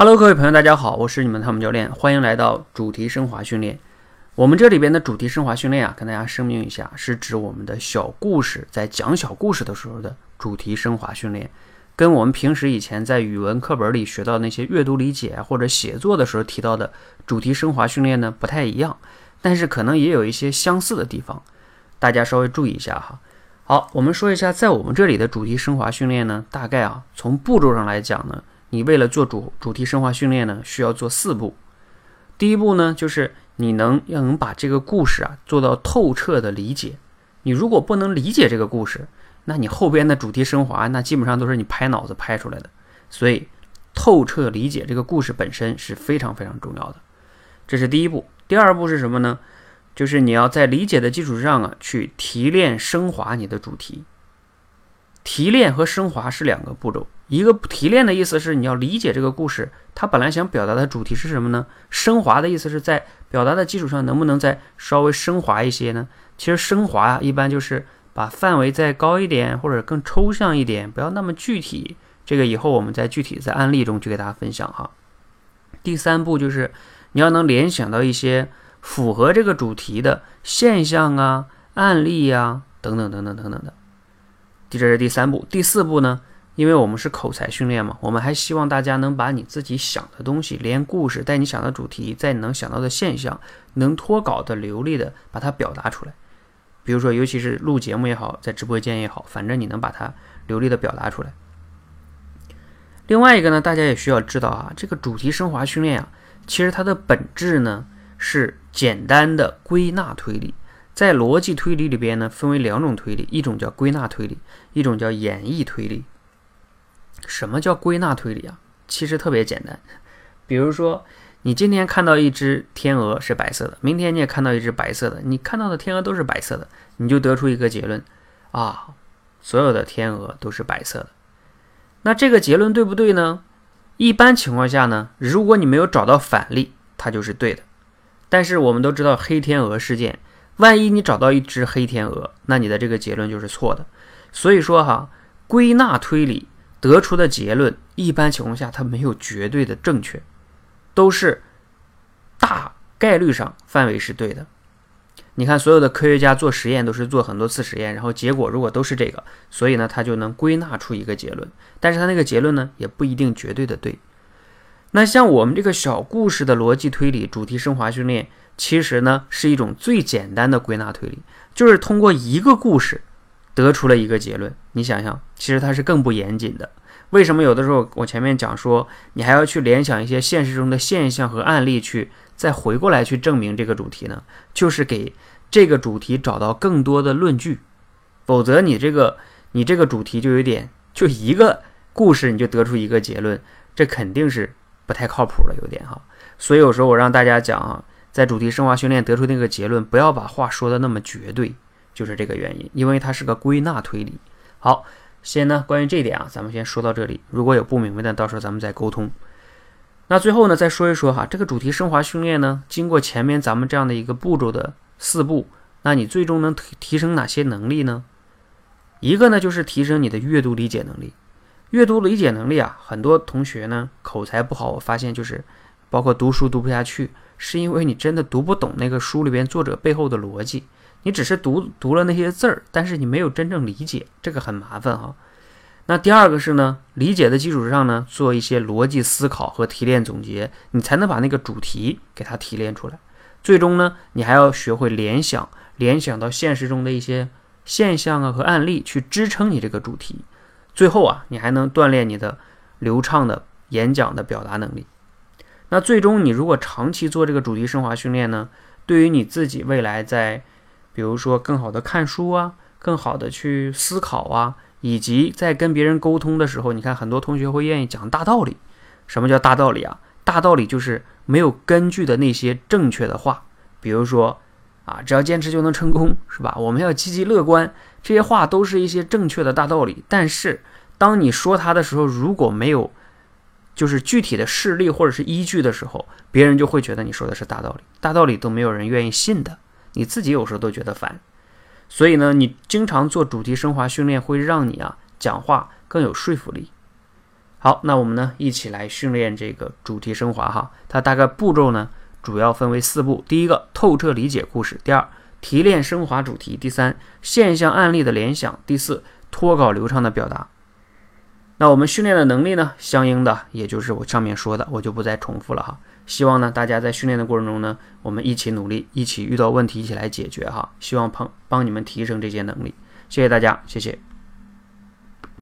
Hello，各位朋友，大家好，我是你们汤姆教练，欢迎来到主题升华训练。我们这里边的主题升华训练啊，跟大家声明一下，是指我们的小故事，在讲小故事的时候的主题升华训练，跟我们平时以前在语文课本里学到那些阅读理解或者写作的时候提到的主题升华训练呢不太一样，但是可能也有一些相似的地方，大家稍微注意一下哈。好，我们说一下，在我们这里的主题升华训练呢，大概啊，从步骤上来讲呢。你为了做主主题深化训练呢，需要做四步。第一步呢，就是你能要能把这个故事啊做到透彻的理解。你如果不能理解这个故事，那你后边的主题升华那基本上都是你拍脑子拍出来的。所以，透彻理解这个故事本身是非常非常重要的。这是第一步。第二步是什么呢？就是你要在理解的基础上啊，去提炼升华你的主题。提炼和升华是两个步骤。一个提炼的意思是你要理解这个故事，它本来想表达的主题是什么呢？升华的意思是在表达的基础上能不能再稍微升华一些呢？其实升华一般就是把范围再高一点，或者更抽象一点，不要那么具体。这个以后我们在具体在案例中去给大家分享哈。第三步就是你要能联想到一些符合这个主题的现象啊、案例呀等等等等等等的。这是第三步。第四步呢？因为我们是口才训练嘛，我们还希望大家能把你自己想的东西，连故事带你想的主题，在你能想到的现象，能脱稿的流利的把它表达出来。比如说，尤其是录节目也好，在直播间也好，反正你能把它流利的表达出来。另外一个呢，大家也需要知道啊，这个主题升华训练啊，其实它的本质呢是简单的归纳推理。在逻辑推理里边呢，分为两种推理，一种叫归纳推理，一种叫演绎推理。什么叫归纳推理啊？其实特别简单，比如说你今天看到一只天鹅是白色的，明天你也看到一只白色的，你看到的天鹅都是白色的，你就得出一个结论啊，所有的天鹅都是白色的。那这个结论对不对呢？一般情况下呢，如果你没有找到反例，它就是对的。但是我们都知道黑天鹅事件，万一你找到一只黑天鹅，那你的这个结论就是错的。所以说哈，归纳推理。得出的结论，一般情况下它没有绝对的正确，都是大概率上范围是对的。你看，所有的科学家做实验都是做很多次实验，然后结果如果都是这个，所以呢，他就能归纳出一个结论。但是他那个结论呢，也不一定绝对的对。那像我们这个小故事的逻辑推理主题升华训练，其实呢是一种最简单的归纳推理，就是通过一个故事。得出了一个结论，你想想，其实它是更不严谨的。为什么有的时候我前面讲说，你还要去联想一些现实中的现象和案例，去再回过来去证明这个主题呢？就是给这个主题找到更多的论据，否则你这个你这个主题就有点就一个故事你就得出一个结论，这肯定是不太靠谱了，有点哈。所以有时候我让大家讲啊，在主题升华训练得出那个结论，不要把话说的那么绝对。就是这个原因，因为它是个归纳推理。好，先呢，关于这点啊，咱们先说到这里。如果有不明白的，到时候咱们再沟通。那最后呢，再说一说哈，这个主题升华训练呢，经过前面咱们这样的一个步骤的四步，那你最终能提提升哪些能力呢？一个呢，就是提升你的阅读理解能力。阅读理解能力啊，很多同学呢口才不好，我发现就是包括读书读不下去，是因为你真的读不懂那个书里边作者背后的逻辑。你只是读读了那些字儿，但是你没有真正理解，这个很麻烦哈。那第二个是呢，理解的基础上呢，做一些逻辑思考和提炼总结，你才能把那个主题给它提炼出来。最终呢，你还要学会联想，联想到现实中的一些现象啊和案例去支撑你这个主题。最后啊，你还能锻炼你的流畅的演讲的表达能力。那最终你如果长期做这个主题升华训练呢，对于你自己未来在比如说，更好的看书啊，更好的去思考啊，以及在跟别人沟通的时候，你看很多同学会愿意讲大道理。什么叫大道理啊？大道理就是没有根据的那些正确的话。比如说啊，只要坚持就能成功，是吧？我们要积极乐观，这些话都是一些正确的大道理。但是当你说它的时候，如果没有就是具体的事例或者是依据的时候，别人就会觉得你说的是大道理。大道理都没有人愿意信的。你自己有时候都觉得烦，所以呢，你经常做主题升华训练，会让你啊讲话更有说服力。好，那我们呢一起来训练这个主题升华哈。它大概步骤呢主要分为四步：第一个，透彻理解故事；第二，提炼升华主题；第三，现象案例的联想；第四，脱稿流畅的表达。那我们训练的能力呢，相应的也就是我上面说的，我就不再重复了哈。希望呢大家在训练的过程中呢，我们一起努力，一起遇到问题一起来解决哈。希望帮帮你们提升这些能力。谢谢大家，谢谢。